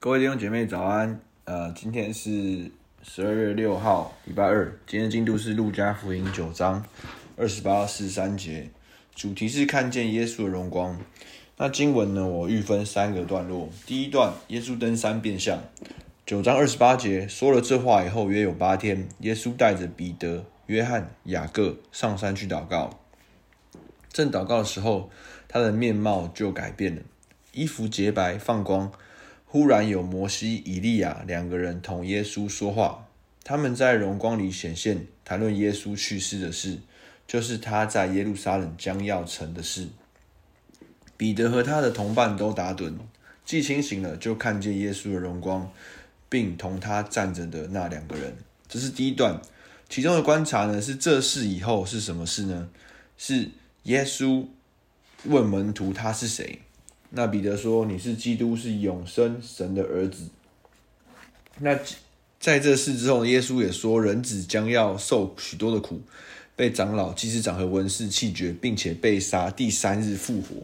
各位弟兄姐妹早安，呃，今天是十二月六号，礼拜二。今天的进度是路加福音九章二十八到四十三节，主题是看见耶稣的荣光。那经文呢，我预分三个段落。第一段，耶稣登山变像。九章二十八节说了这话以后，约有八天，耶稣带着彼得、约翰、雅各上山去祷告。正祷告的时候，他的面貌就改变了，衣服洁白放光。忽然有摩西、以利亚两个人同耶稣说话，他们在荣光里显现，谈论耶稣去世的事，就是他在耶路撒冷将要成的事。彼得和他的同伴都打盹，既清醒了，就看见耶稣的荣光，并同他站着的那两个人。这是第一段，其中的观察呢，是这事以后是什么事呢？是耶稣问门徒他是谁。那彼得说：“你是基督，是永生神的儿子。”那在这事之后，耶稣也说：“人子将要受许多的苦，被长老、祭司长和文士弃绝，并且被杀，第三日复活。”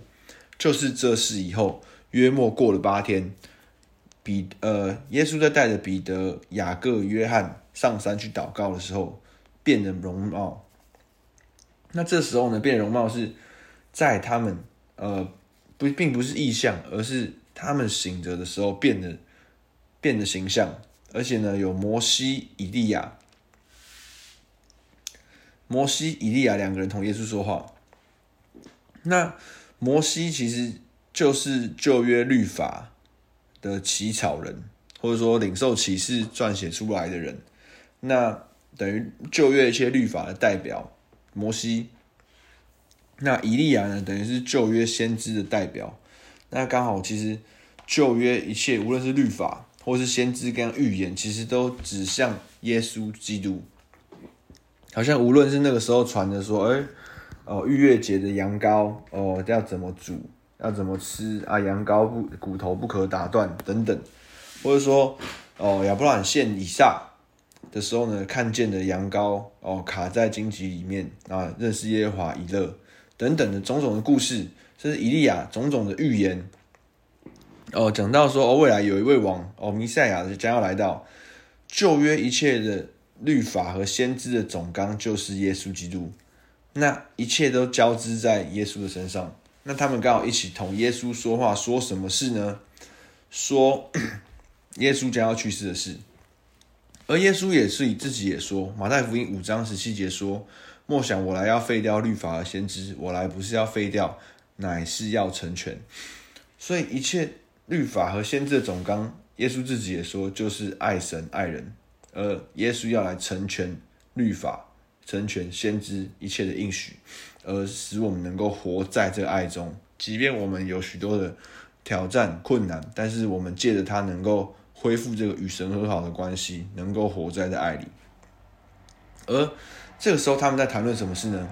就是这事以后，约莫过了八天，彼呃，耶稣在带着彼得、雅各、约翰上山去祷告的时候，变了容貌。那这时候呢，变容貌是在他们呃。不，并不是异象，而是他们醒着的时候变得变得形象，而且呢，有摩西、以利亚，摩西、以利亚两个人同耶稣说话。那摩西其实就是旧约律法的起草人，或者说领受启示、撰写出来的人。那等于旧约一些律法的代表，摩西。那以利亚呢，等于是旧约先知的代表。那刚好，其实旧约一切，无论是律法或是先知跟预言，其实都指向耶稣基督。好像无论是那个时候传的说，哎，哦，逾越节的羊羔，哦，要怎么煮，要怎么吃啊？羊羔不骨头不可打断等等，或者说，哦，亚伯兰献以撒的时候呢，看见的羊羔，哦，卡在荆棘里面啊，认识耶和华以勒。等等的种种的故事，这是以利亚种种的预言。哦，讲到说哦，未来有一位王哦，弥赛亚将要来到。旧约一切的律法和先知的总纲就是耶稣基督。那一切都交织在耶稣的身上。那他们刚好一起同耶稣说话，说什么事呢？说 耶稣将要去世的事。而耶稣也是以自己也说，马太福音五章十七节说。莫想我来要废掉律法和先知，我来不是要废掉，乃是要成全。所以一切律法和先知的总纲，耶稣自己也说，就是爱神爱人。而耶稣要来成全律法，成全先知一切的应许，而使我们能够活在这爱中。即便我们有许多的挑战困难，但是我们借着他能够恢复这个与神和好的关系，能够活在这爱里。而这个时候，他们在谈论什么事呢？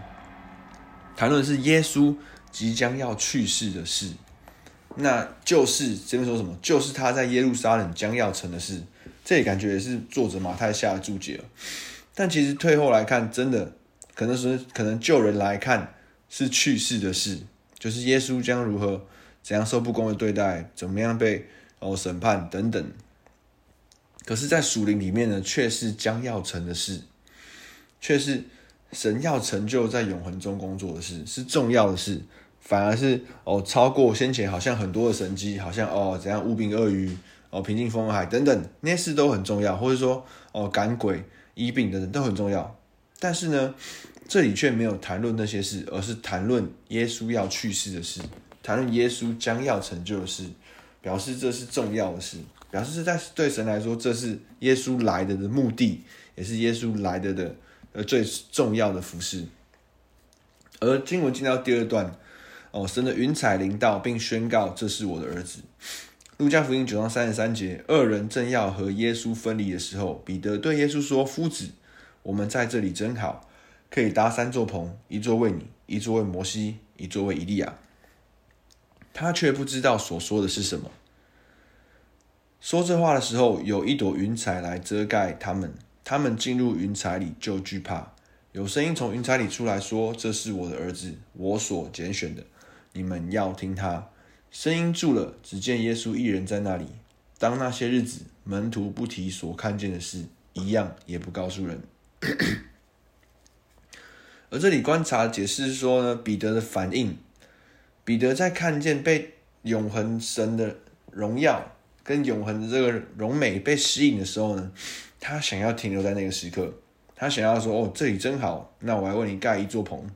谈论是耶稣即将要去世的事，那就是这边说什么？就是他在耶路撒冷将要成的事。这里感觉也是作者马太下的注解了。但其实退后来看，真的可能是可能就人来看是去世的事，就是耶稣将如何怎样受不公的对待，怎么样被哦审判等等。可是，在属灵里面呢，却是将要成的事。却是神要成就在永恒中工作的事，是重要的事，反而是哦超过先前好像很多的神迹，好像哦怎样五饼二鱼哦平静风海等等那些事都很重要，或者说哦赶鬼医病等等都很重要。但是呢，这里却没有谈论那些事，而是谈论耶稣要去世的事，谈论耶稣将要成就的事，表示这是重要的事，表示是在对神来说，这是耶稣来的的目的，也是耶稣来的的。呃，最重要的服饰。而经文进到第二段，哦，神的云彩临到，并宣告这是我的儿子。路加福音九章三十三节，二人正要和耶稣分离的时候，彼得对耶稣说：“夫子，我们在这里真好，可以搭三座棚，一座为你，一座为摩西，一座为以利亚。”他却不知道所说的是什么。说这话的时候，有一朵云彩来遮盖他们。他们进入云彩里，就惧怕。有声音从云彩里出来说：“这是我的儿子，我所拣选的，你们要听他。”声音住了，只见耶稣一人在那里。当那些日子，门徒不提所看见的事，一样也不告诉人。而这里观察解释说呢，彼得的反应，彼得在看见被永恒神的荣耀跟永恒的这个荣美被吸引的时候呢，他想要停留在那个时刻，他想要说：“哦，这里真好，那我来为你盖一座棚。”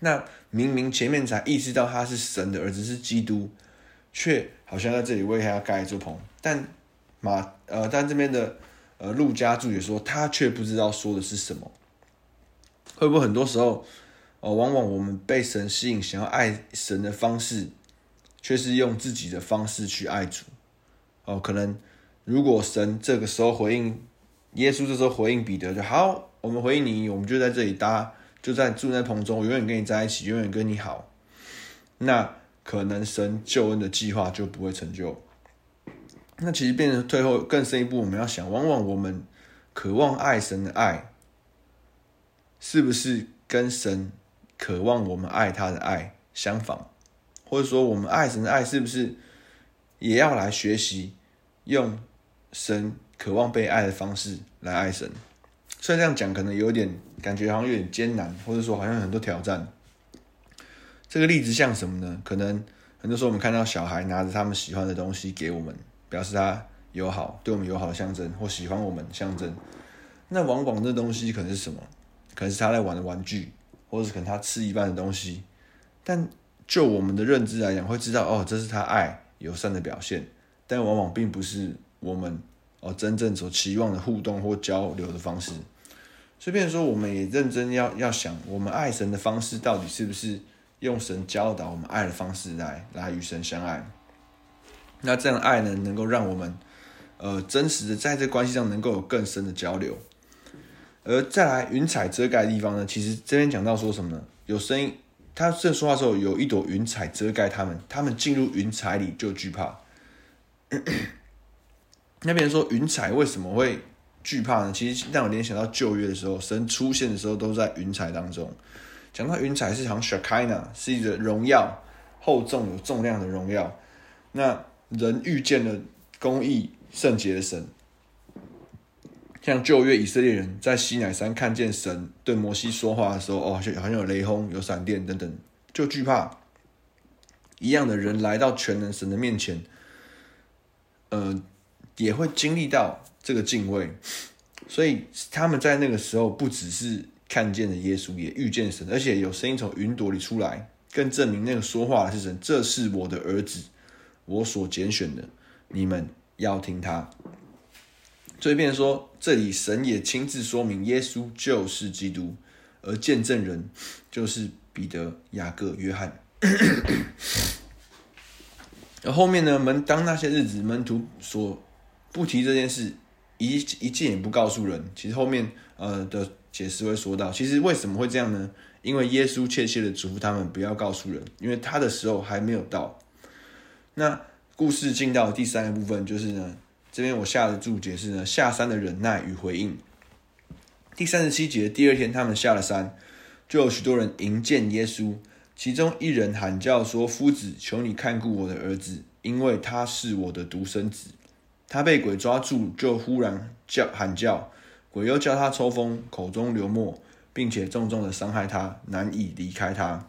那明明前面才意识到他是神的儿子，是基督，却好像在这里为他盖一座棚。但马呃，但这边的呃路加注也说，他却不知道说的是什么。会不会很多时候，哦，往往我们被神吸引，想要爱神的方式，却是用自己的方式去爱主。哦，可能如果神这个时候回应耶稣，这时候回应彼得就好，我们回应你，我们就在这里搭。就在住在棚中，永远跟你在一起，永远跟你好。那可能神救恩的计划就不会成就。那其实变成退后更深一步，我们要想，往往我们渴望爱神的爱，是不是跟神渴望我们爱他的爱相仿？或者说，我们爱神的爱，是不是也要来学习用神渴望被爱的方式来爱神？虽然这样讲可能有点感觉好像有点艰难，或者说好像很多挑战。这个例子像什么呢？可能很多时候我们看到小孩拿着他们喜欢的东西给我们，表示他友好，对我们友好的象征，或喜欢我们象征。那往往这东西可能是什么？可能是他在玩的玩具，或者是可能他吃一半的东西。但就我们的认知来讲，会知道哦，这是他爱友善的表现。但往往并不是我们哦真正所期望的互动或交流的方式。随便说，我们也认真要要想，我们爱神的方式到底是不是用神教导我们爱的方式来来与神相爱？那这样爱呢，能够让我们呃真实的在这关系上能够有更深的交流。而再来云彩遮盖的地方呢，其实这边讲到说什么呢？有声音，他这说话时候有一朵云彩遮盖他们，他们进入云彩里就惧怕。那边说云彩为什么会？惧怕呢？其实让我联想到旧约的时候，神出现的时候都在云彩当中。讲到云彩是好像 Shekinah，是一个荣耀、厚重、有重量的荣耀。那人遇见了公义、圣洁的神，像旧约以色列人在西乃山看见神对摩西说话的时候，哦，好像有雷轰、有闪电等等，就惧怕。一样的人来到全能神的面前，呃，也会经历到。这个敬畏，所以他们在那个时候不只是看见了耶稣，也遇见神，而且有声音从云朵里出来，更证明那个说话的是神。这是我的儿子，我所拣选的，你们要听他。所以，变成说，这里神也亲自说明，耶稣就是基督，而见证人就是彼得、雅各、约翰。而 后面呢，门当那些日子，门徒所不提这件事。一一件也不告诉人，其实后面呃的解释会说到，其实为什么会这样呢？因为耶稣切切的嘱咐他们不要告诉人，因为他的时候还没有到。那故事进到第三个部分，就是呢，这边我下的注解是呢，下山的忍耐与回应。第三十七节，第二天他们下了山，就有许多人迎见耶稣，其中一人喊叫说：“夫子，求你看顾我的儿子，因为他是我的独生子。”他被鬼抓住，就忽然叫喊叫，鬼又叫他抽风，口中流沫，并且重重的伤害他，难以离开他。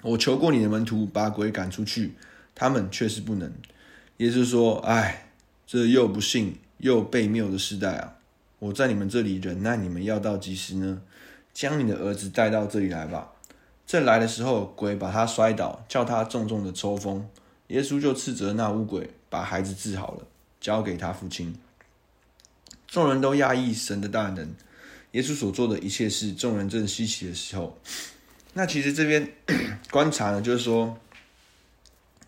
我求过你的门徒把鬼赶出去，他们却是不能。耶稣说：“唉，这又不信又被谬的世代啊！我在你们这里忍耐你们要到几时呢？将你的儿子带到这里来吧。”正来的时候，鬼把他摔倒，叫他重重的抽风。耶稣就斥责那污鬼，把孩子治好了。交给他父亲，众人都讶异神的大能，耶稣所做的一切事，众人正稀奇的时候，那其实这边 观察呢，就是说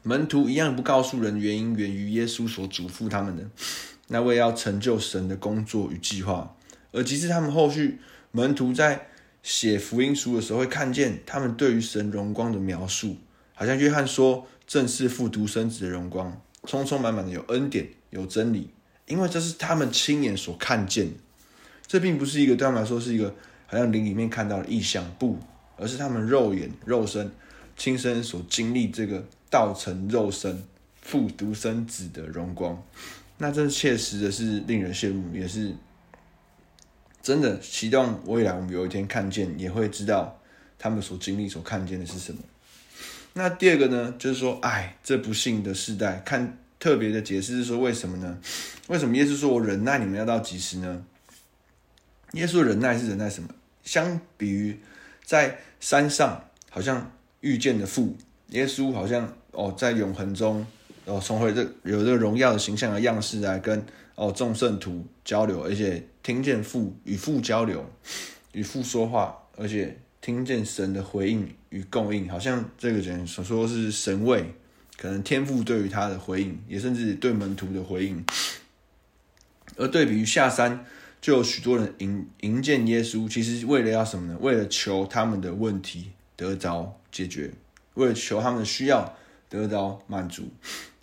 门徒一样不告诉人原因，源于耶稣所嘱咐他们的，那为要成就神的工作与计划，而其实他们后续门徒在写福音书的时候，会看见他们对于神荣光的描述，好像约翰说，正是复读生子的荣光，充充满满的有恩典。有真理，因为这是他们亲眼所看见的，这并不是一个对他们来说是一个好像灵里面看到的异象，不，而是他们肉眼肉身亲身所经历这个道成肉身复独生子的荣光。那这确实的是令人羡慕，也是真的。希望未来我们有一天看见，也会知道他们所经历、所看见的是什么。那第二个呢，就是说，哎，这不幸的世代，看特别的解释是说，为什么呢？为什么耶稣说我忍耐你们要到几时呢？耶稣忍耐是忍耐什么？相比于在山上好像遇见的父，耶稣好像哦在永恒中。哦，重回这有这个荣耀的形象和样式来跟哦众圣徒交流，而且听见父与父交流，与父说话，而且听见神的回应与供应，好像这个人所说是神位，可能天父对于他的回应，也甚至对门徒的回应。而对比于下山，就有许多人迎迎见耶稣，其实为了要什么呢？为了求他们的问题得着解决，为了求他们的需要得着满足。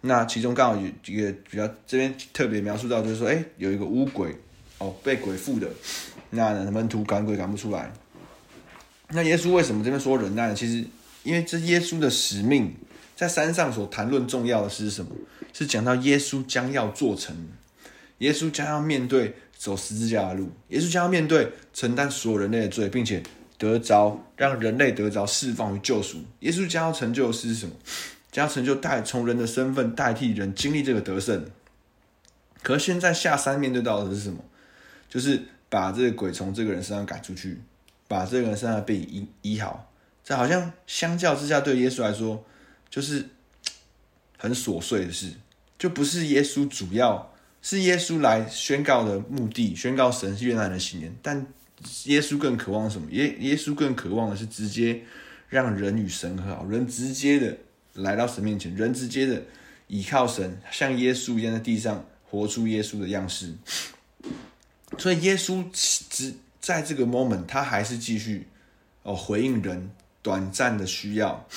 那其中刚好有一个比较这边特别描述到，就是说，哎，有一个乌鬼哦，被鬼附的，那门徒赶鬼赶不出来。那耶稣为什么这边说忍耐呢？其实因为这耶稣的使命，在山上所谈论重要的是什么？是讲到耶稣将要做成，耶稣将要面对走十字架的路，耶稣将要面对承担所有人类的罪，并且得着让人类得着释放与救赎。耶稣将要成就的是什么？将要成就代从人的身份代替人经历这个得胜，可现在下山面对到的是什么？就是把这个鬼从这个人身上赶出去，把这个人身上的病医医好。这好像相较之下，对耶稣来说就是很琐碎的事，就不是耶稣主要，是耶稣来宣告的目的，宣告神是越南的喜年。但耶稣更渴望什么？耶耶稣更渴望的是直接让人与神和好，人直接的。来到神面前，人直接的倚靠神，像耶稣一样在地上活出耶稣的样式。所以耶稣只在这个 moment，他还是继续哦回应人短暂的需要，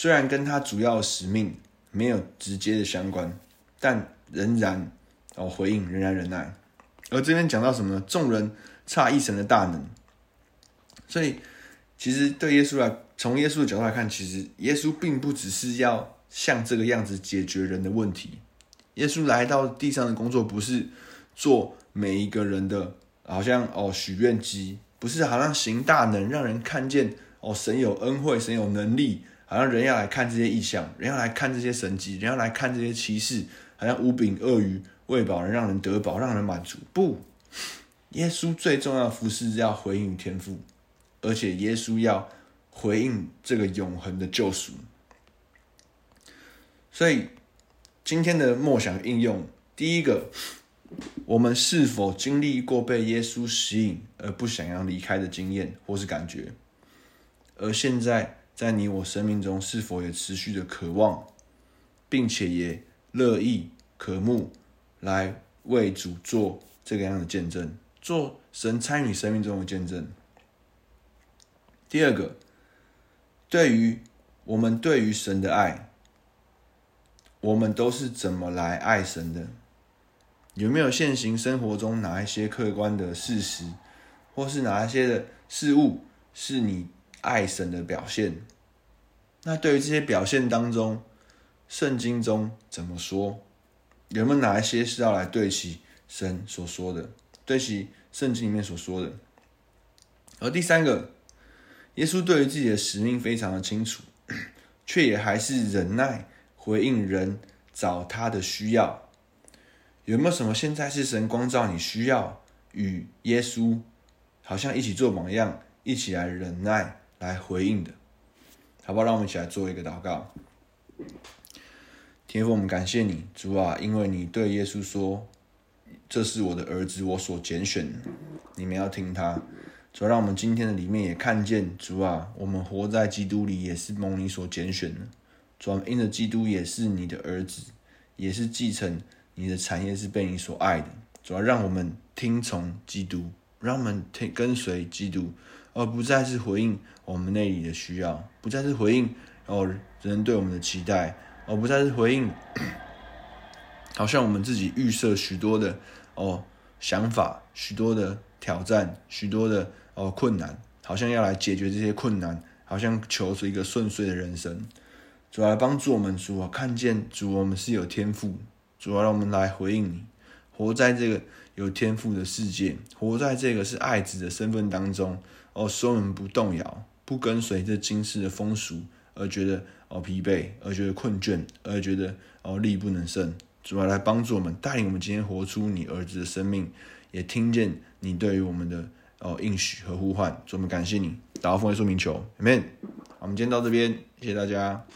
虽然跟他主要使命没有直接的相关，但仍然哦回应，仍然忍耐。而这边讲到什么呢？众人差异神的大能。所以其实对耶稣来，从耶稣的角度来看，其实耶稣并不只是要像这个样子解决人的问题。耶稣来到地上的工作，不是做每一个人的，好像哦许愿机，不是好像行大能，让人看见哦神有恩惠，神有能力，好像人要来看这些异象，人要来看这些神迹，人要来看这些奇事，好像五饼鳄鱼喂饱人，让人得饱，让人满足。不，耶稣最重要的服事是要回应天赋，而且耶稣要。回应这个永恒的救赎，所以今天的默想应用，第一个，我们是否经历过被耶稣吸引而不想要离开的经验或是感觉？而现在在你我生命中，是否也持续的渴望，并且也乐意渴慕来为主做这个样的见证，做神参与生命中的见证？第二个。对于我们对于神的爱，我们都是怎么来爱神的？有没有现行生活中哪一些客观的事实，或是哪一些的事物是你爱神的表现？那对于这些表现当中，圣经中怎么说？有没有哪一些是要来对齐神所说的，对齐圣经里面所说的？而第三个。耶稣对于自己的使命非常的清楚，却也还是忍耐回应人找他的需要。有没有什么现在是神光照你需要与耶稣好像一起做榜样，一起来忍耐来回应的？好不好？让我们一起来做一个祷告。天父，我们感谢你，主啊，因为你对耶稣说：“这是我的儿子，我所拣选的，你们要听他。”主，让我们今天的里面也看见主啊，我们活在基督里也是蒙你所拣选的。主，因着基督也是你的儿子，也是继承你的产业，是被你所爱的。主要让我们听从基督，让我们听跟随基督，而不再是回应我们内里的需要，不再是回应哦人对我们的期待，而不再是回应，好像我们自己预设许多的哦想法，许多的。挑战许多的哦困难，好像要来解决这些困难，好像求出一个顺遂的人生。主来帮助我们，主啊，看见主我们是有天赋，主啊，让我们来回应你，活在这个有天赋的世界，活在这个是爱子的身份当中。哦，使我们不动摇，不跟随着今世的风俗，而觉得哦疲惫，而觉得困倦，而觉得哦力不能胜。主要，来帮助我们，带领我们今天活出你儿子的生命，也听见你对于我们的哦应许和呼唤。主，我们感谢你，祷告奉耶稣名求，Amen。我们今天到这边，谢谢大家。